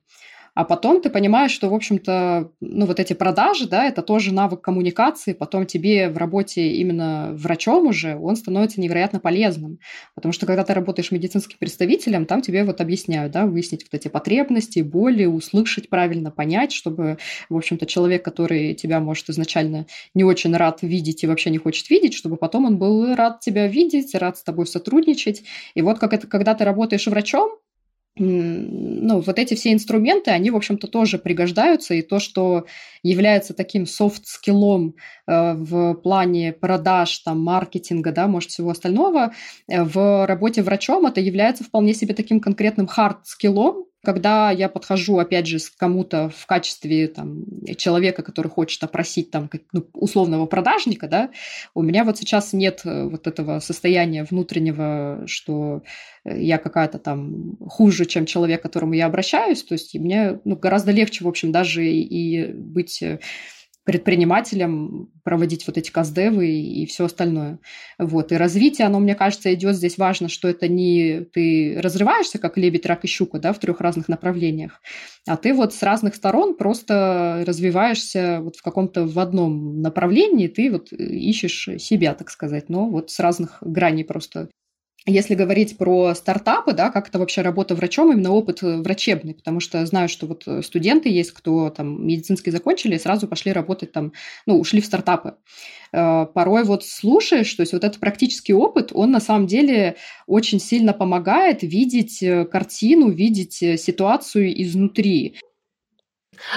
А потом ты понимаешь, что, в общем-то, ну, вот эти продажи, да, это тоже навык коммуникации, потом тебе в работе именно врачом уже, он становится невероятно полезным. Потому что, когда ты работаешь медицинским представителем, там тебе вот объясняют, да, выяснить вот эти потребности, боли, услышать правильно, понять, чтобы, в общем-то, человек, который тебя, может, изначально не очень рад видеть и вообще не хочет видеть, чтобы потом он был рад тебя видеть, рад с тобой сотрудничать. И вот как это, когда ты работаешь врачом, ну, вот эти все инструменты, они, в общем-то, тоже пригождаются, и то, что является таким софт-скиллом э, в плане продаж, там, маркетинга, да, может, всего остального, э, в работе врачом это является вполне себе таким конкретным хард-скиллом, когда я подхожу, опять же, к кому-то в качестве там, человека, который хочет опросить там, ну, условного продажника, да, у меня вот сейчас нет э, вот этого состояния внутреннего, что я какая-то там хуже, чем человек, к которому я обращаюсь. То есть мне ну, гораздо легче, в общем, даже и быть э, предпринимателям проводить вот эти каздевы и, и все остальное. Вот. И развитие, оно, мне кажется, идет здесь важно, что это не ты разрываешься, как лебедь, рак и щука, да, в трех разных направлениях, а ты вот с разных сторон просто развиваешься вот в каком-то в одном направлении, ты вот ищешь себя, так сказать, но вот с разных граней просто если говорить про стартапы, да, как это вообще работа врачом, именно опыт э, врачебный, потому что знаю, что вот э, студенты есть, кто там медицинский закончили и сразу пошли работать там, ну, ушли в стартапы. Э, порой вот слушаешь, то есть вот этот практический опыт, он на самом деле очень сильно помогает видеть картину, видеть ситуацию изнутри.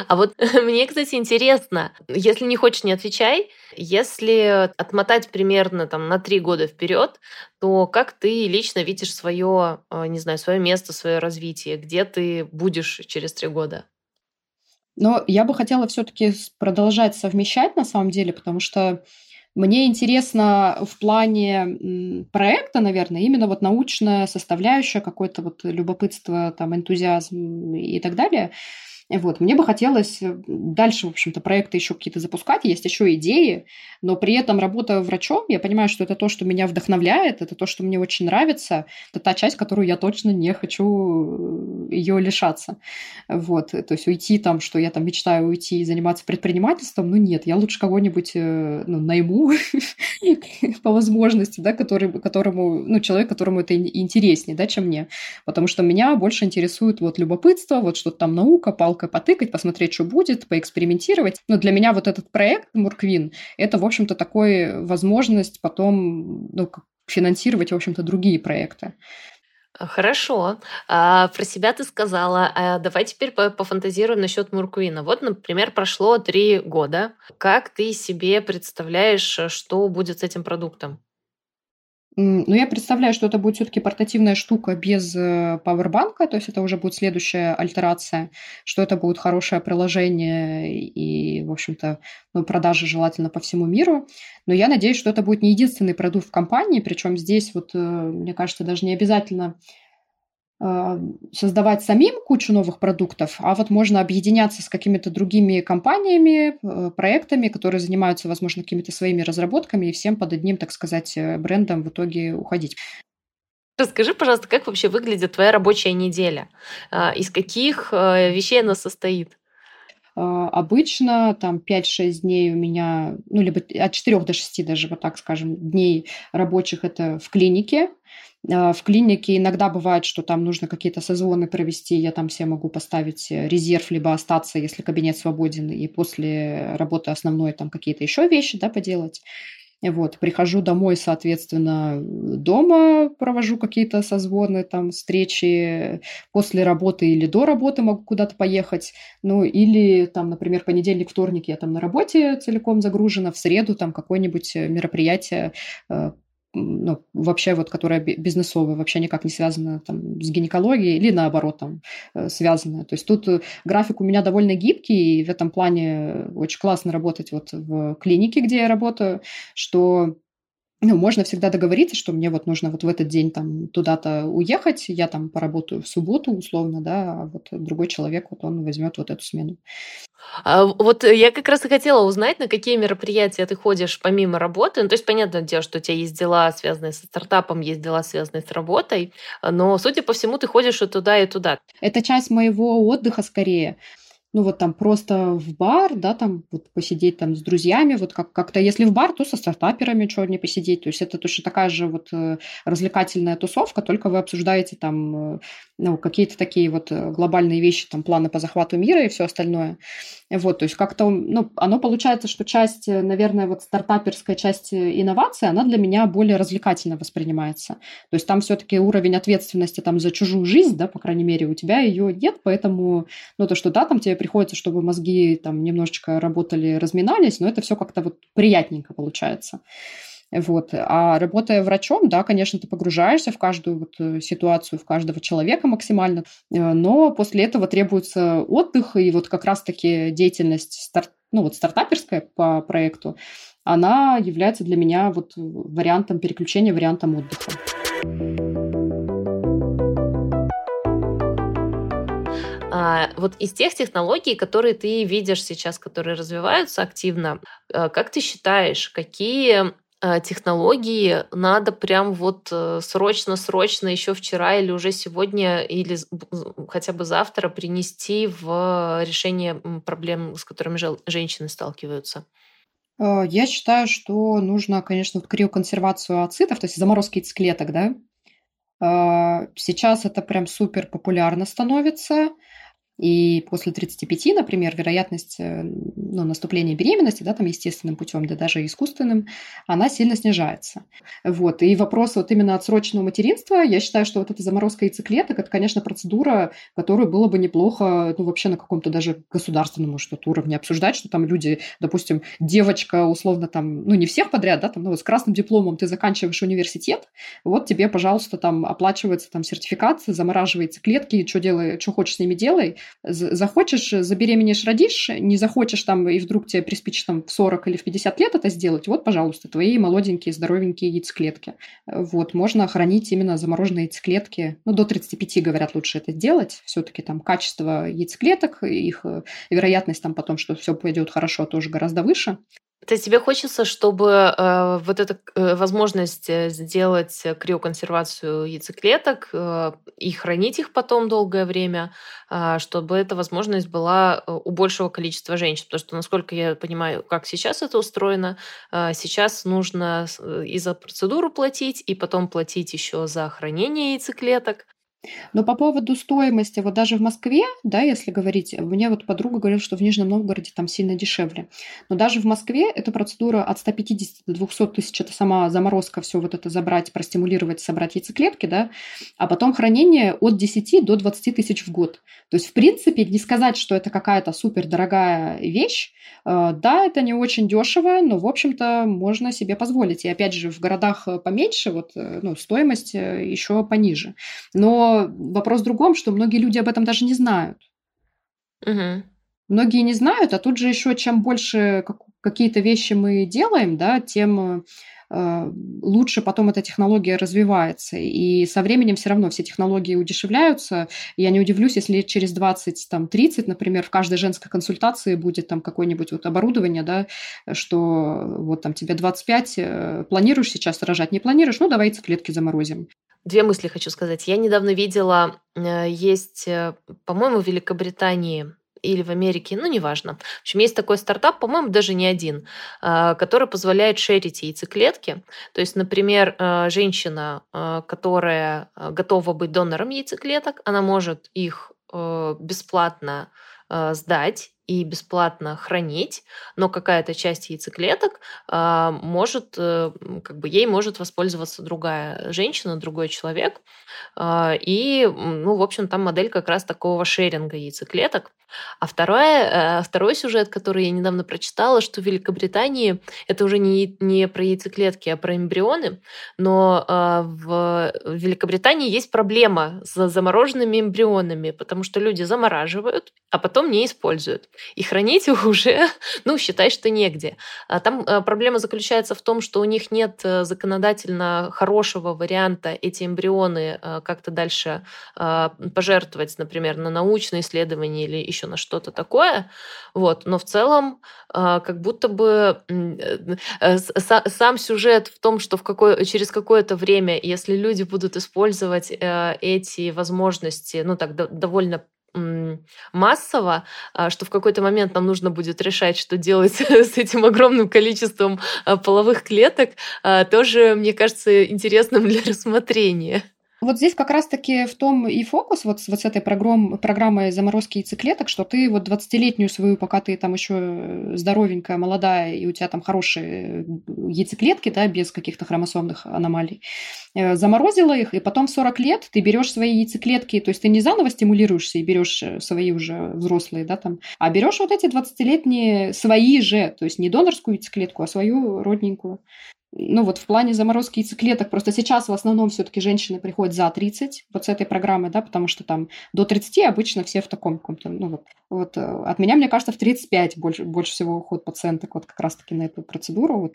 А вот мне, кстати, интересно, если не хочешь, не отвечай, если отмотать примерно там на три года вперед, то как ты лично видишь свое, а, не знаю, свое место, свое развитие, где ты будешь через три года? Но я бы хотела все-таки продолжать совмещать на самом деле, потому что мне интересно в плане проекта, наверное, именно вот научная составляющая, какое-то вот любопытство, там, энтузиазм и так далее – вот. Мне бы хотелось э, дальше, в общем-то, проекты еще какие-то запускать, есть еще идеи, но при этом работая врачом, я понимаю, что это то, что меня вдохновляет, это то, что мне очень нравится, это та часть, которую я точно не хочу э, ее лишаться. Вот. То есть уйти там, что я там мечтаю уйти и заниматься предпринимательством, ну нет, я лучше кого-нибудь э, ну, найму по возможности, да, который, которому, ну, человек, которому это интереснее, да, чем мне. Потому что меня больше интересует вот любопытство, вот что-то там наука, палка палкой потыкать, посмотреть, что будет, поэкспериментировать. Но для меня вот этот проект Мурквин, это, в общем-то, такой возможность потом ну, финансировать, в общем-то, другие проекты. Хорошо. А, про себя ты сказала. А давай теперь пофантазируем насчет Мурквина. Вот, например, прошло три года. Как ты себе представляешь, что будет с этим продуктом? Ну, я представляю, что это будет все-таки портативная штука без э, пауэрбанка, то есть это уже будет следующая альтерация, что это будет хорошее приложение и, в общем-то, ну, продажи желательно по всему миру. Но я надеюсь, что это будет не единственный продукт в компании, причем здесь вот, э, мне кажется, даже не обязательно создавать самим кучу новых продуктов, а вот можно объединяться с какими-то другими компаниями, э, проектами, которые занимаются, возможно, какими-то своими разработками и всем под одним, так сказать, э, брендом в итоге уходить. Расскажи, пожалуйста, как вообще выглядит твоя рабочая неделя? А, из каких э, вещей она состоит? А, обычно там 5-6 дней у меня, ну, либо от 4 до 6 даже, вот так скажем, дней рабочих это в клинике, а, в клинике иногда бывает, что там нужно какие-то созвоны провести, я там все могу поставить э, резерв, либо остаться, если кабинет свободен, и после работы основной там какие-то еще вещи да, поделать. Вот, прихожу домой, соответственно, дома провожу какие-то созвоны, там, встречи после работы или до работы могу куда-то поехать. Ну, или там, например, понедельник, вторник я там на работе целиком загружена, в среду там какое-нибудь э, мероприятие э, ну, вообще вот, которая бизнесовая, вообще никак не связана там, с гинекологией или наоборот там э, связанная. То есть тут э, график у меня довольно гибкий, и в этом плане очень классно работать вот в клинике, где я работаю, что ну, можно всегда договориться, что мне вот нужно вот в этот день там туда-то уехать, я там поработаю в субботу условно, да, а вот другой человек, вот он возьмет вот эту смену. А, вот я как раз и хотела узнать, на какие мероприятия ты ходишь помимо работы. Ну, то есть, понятное дело, что у тебя есть дела, связанные со стартапом, есть дела, связанные с работой, но, судя по всему, ты ходишь и туда, и туда. Это часть моего отдыха скорее ну вот там просто в бар, да, там вот посидеть там с друзьями, вот как- как-то, если в бар, то со стартаперами что не посидеть, то есть это точно такая же вот э, развлекательная тусовка, только вы обсуждаете там, э, ну, какие-то такие вот э, глобальные вещи, там, планы по захвату мира и все остальное. Вот, то есть как-то, ну, оно получается, что часть, наверное, вот стартаперская часть инноваций, она для меня более развлекательно воспринимается. То есть там все-таки уровень ответственности там за чужую жизнь, да, по крайней мере, у тебя ее нет, поэтому, ну, то, что да, там тебе приходится, чтобы мозги там немножечко работали, разминались, но это все как-то вот приятненько получается. Вот. А работая врачом, да, конечно, ты погружаешься в каждую вот э, ситуацию, в каждого человека максимально, э, но после этого требуется отдых, и вот как раз-таки деятельность старт, ну, вот стартаперская по проекту, она является для меня вот вариантом переключения, вариантом отдыха. А, вот из тех технологий, которые ты видишь сейчас, которые развиваются активно, э, как ты считаешь, какие э, технологии надо прям вот э, срочно-срочно еще вчера или уже сегодня или хотя бы завтра принести в решение проблем, с которыми женщины сталкиваются? Я считаю, что нужно, конечно, вот криоконсервацию ацитов, то есть заморозки яйцеклеток, да. Сейчас это прям супер популярно становится. И после 35, например, вероятность э, ну, наступления беременности, да, там естественным путем, да даже искусственным, она сильно снижается. Вот. И вопрос вот именно отсроченного материнства, я считаю, что вот эта заморозка яйцеклеток, это, конечно, процедура, которую было бы неплохо, ну, вообще на каком-то даже государственном, что-то уровне обсуждать, что там люди, допустим, девочка, условно, там, ну, не всех подряд, да, там, ну, вот с красным дипломом ты заканчиваешь университет, вот тебе, пожалуйста, там оплачивается там сертификат, замораживается клетки, что делай, что хочешь с ними делай, захочешь, забеременеешь, родишь, не захочешь там, и вдруг тебе приспичит там в 40 или в 50 лет это сделать, вот, пожалуйста, твои молоденькие, здоровенькие яйцеклетки. Вот, можно хранить именно замороженные яйцеклетки. Ну, до 35, говорят, лучше это делать. Все-таки там качество яйцеклеток, их э, вероятность там потом, что все пойдет хорошо, тоже гораздо выше. То есть тебе хочется, чтобы э, вот эта э, возможность э, сделать криоконсервацию яйцеклеток э, и хранить их потом долгое время, э, чтобы эта возможность была э, у большего количества женщин. Потому что, насколько я понимаю, как сейчас это устроено, э, сейчас нужно э, и за процедуру платить, и потом платить еще за хранение яйцеклеток. Но по поводу стоимости, вот даже в Москве, да, если говорить, мне вот подруга говорила, что в Нижнем Новгороде там сильно дешевле. Но даже в Москве эта процедура от 150 до 200 тысяч, это сама заморозка, все вот это забрать, простимулировать, собрать яйцеклетки, да, а потом хранение от 10 до 20 тысяч в год. То есть, в принципе, не сказать, что это какая-то супер дорогая вещь, э, да, это не очень дешево, но, в общем-то, можно себе позволить. И опять же, в городах поменьше, вот, э, ну, стоимость э, еще пониже. Но вопрос в другом, что многие люди об этом даже не знают. Угу. Многие не знают, а тут же еще чем больше какие-то вещи мы делаем, да, тем э, лучше потом эта технология развивается. И со временем все равно все технологии удешевляются. Я не удивлюсь, если через 20, там, 30, например, в каждой женской консультации будет там какое-нибудь вот оборудование, да, что вот там тебе 25, э, планируешь сейчас рожать, не планируешь, ну, давай яйцеклетки заморозим. Две мысли хочу сказать. Я недавно видела, э, есть, э, по-моему, в Великобритании или в Америке, ну, неважно. В общем, есть такой стартап, по-моему, даже не один, э, который позволяет шерить яйцеклетки. То есть, например, женщина, которая готова быть донором яйцеклеток, она может их бесплатно сдать и бесплатно хранить, но какая-то часть яйцеклеток э, может, э, как бы ей может воспользоваться другая женщина, другой человек. Э, и, ну, в общем, там модель как раз такого шеринга яйцеклеток. А второе, э, второй сюжет, который я недавно прочитала, что в Великобритании это уже не, не про яйцеклетки, а про эмбрионы, но э, в Великобритании есть проблема с замороженными эмбрионами, потому что люди замораживают, а потом не используют. И хранить их уже, ну, считай, что негде. А там э, проблема заключается в том, что у них нет э, законодательно хорошего варианта эти эмбрионы э, как-то дальше пожертвовать, например, на научные исследования или еще на что-то такое. Вот. Но в целом как будто бы сам сюжет в том, что в какое, через какое-то время, если люди будут использовать эти возможности, ну так, довольно массово, а, что в какой-то момент нам нужно будет решать, что делать с этим огромным количеством а, половых клеток, а, тоже, мне кажется, интересным для рассмотрения. Вот здесь как раз-таки в том и фокус вот, вот с этой программ, программой заморозки яйцеклеток, что ты вот 20-летнюю свою, пока ты там еще здоровенькая, молодая, и у тебя там хорошие яйцеклетки, да, без каких-то хромосомных аномалий, э, заморозила их, и потом в 40 лет ты берешь свои яйцеклетки, то есть ты не заново стимулируешься и берешь э, свои уже взрослые, да, там, а берешь вот эти 20-летние свои же, то есть не донорскую яйцеклетку, а свою родненькую ну вот в плане заморозки яйцеклеток, просто сейчас в основном все-таки женщины приходят за 30 вот с этой программы, да, потому что там до 30 обычно все в таком каком-то, ну вот, вот э, от меня, мне кажется, в 35 больше, больше всего уход пациенток вот как раз-таки на эту процедуру. Вот.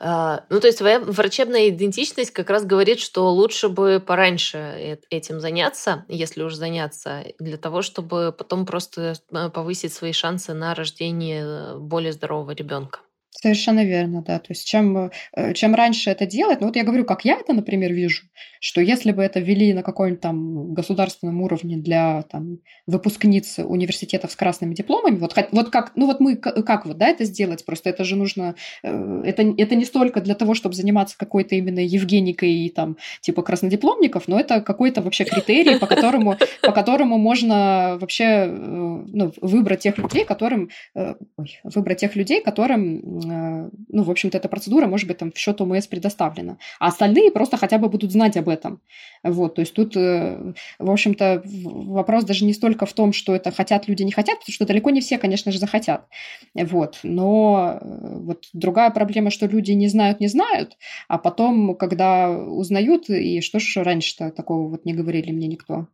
А, ну, то есть твоя врачебная идентичность как раз говорит, что лучше бы пораньше этим заняться, если уж заняться, для того, чтобы потом просто э, повысить свои шансы на рождение э, более здорового ребенка. Совершенно верно, да. То есть чем, э, чем раньше это делать, ну вот я говорю, как я это, например, вижу, что если бы это ввели на каком-нибудь там государственном уровне для там, выпускниц университетов с красными дипломами, вот, вот как, ну вот мы как вот, да, это сделать, просто это же нужно, э, это, это не столько для того, чтобы заниматься какой-то именно Евгеникой и там типа краснодипломников, но это какой-то вообще критерий, по которому, по которому можно вообще э, ну, выбрать тех людей, которым, ой, выбрать тех людей, которым Э, ну, в общем-то, эта процедура может быть там в счет ОМС предоставлена. А остальные просто хотя бы будут знать об этом. Вот, то есть тут, э, в общем-то, вопрос даже не столько в том, что это хотят люди, не хотят, потому что далеко не все, конечно же, захотят. Вот, но э, вот другая проблема, что люди не знают, не знают, а потом, когда узнают, и что ж раньше-то такого вот не говорили мне никто.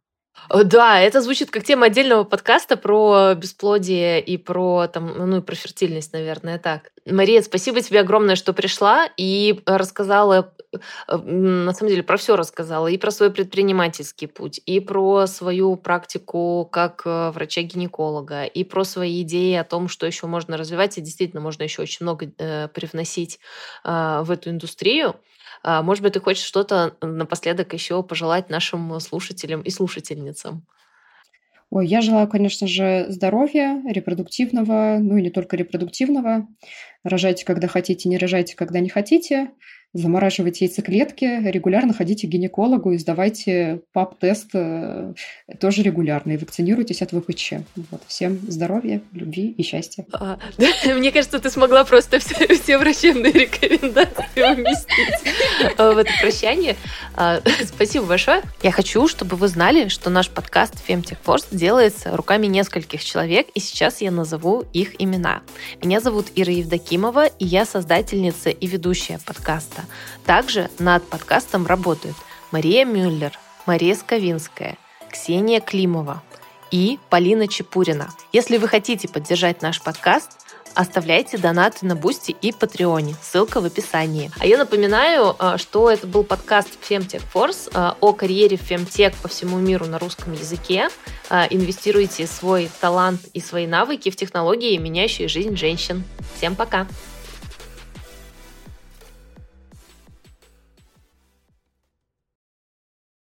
Э, да, это звучит как тема отдельного подкаста про бесплодие и про, там, ну, и про фертильность, наверное, так. Мария, спасибо тебе огромное, что пришла и рассказала, э, на самом деле, про все рассказала, и про свой предпринимательский путь, и про свою практику как э, врача-гинеколога, и про свои идеи о том, что еще можно развивать, и действительно можно еще очень много привносить в эту индустрию. А, может быть, ты хочешь что-то напоследок еще пожелать нашим слушателям и слушательницам? Ой, я желаю, конечно же, здоровья, репродуктивного, ну и не только репродуктивного. Рожайте, когда хотите, не рожайте, когда не хотите замораживайте яйцеклетки, регулярно ходите к гинекологу и сдавайте ПАП-тест э, тоже регулярно и вакцинируйтесь от ВПЧ. Вот. Всем здоровья, любви и счастья. А, да, мне кажется, ты смогла просто все, все врачебные рекомендации уместить в это прощание. А, спасибо большое. Я хочу, чтобы вы знали, что наш подкаст Femtech Force делается руками нескольких человек, и сейчас я назову их имена. Меня зовут Ира Евдокимова, и я создательница и ведущая подкаста. Также над подкастом работают Мария Мюллер, Мария Сковинская, Ксения Климова и Полина Чепурина. Если вы хотите поддержать наш подкаст, оставляйте донаты на Boosty и Патреоне. Ссылка в описании. А я напоминаю, а, что это был подкаст Femtech Force а, о карьере Femtech по всему миру на русском языке. А, инвестируйте свой талант и свои навыки в технологии, меняющие жизнь женщин. Всем пока!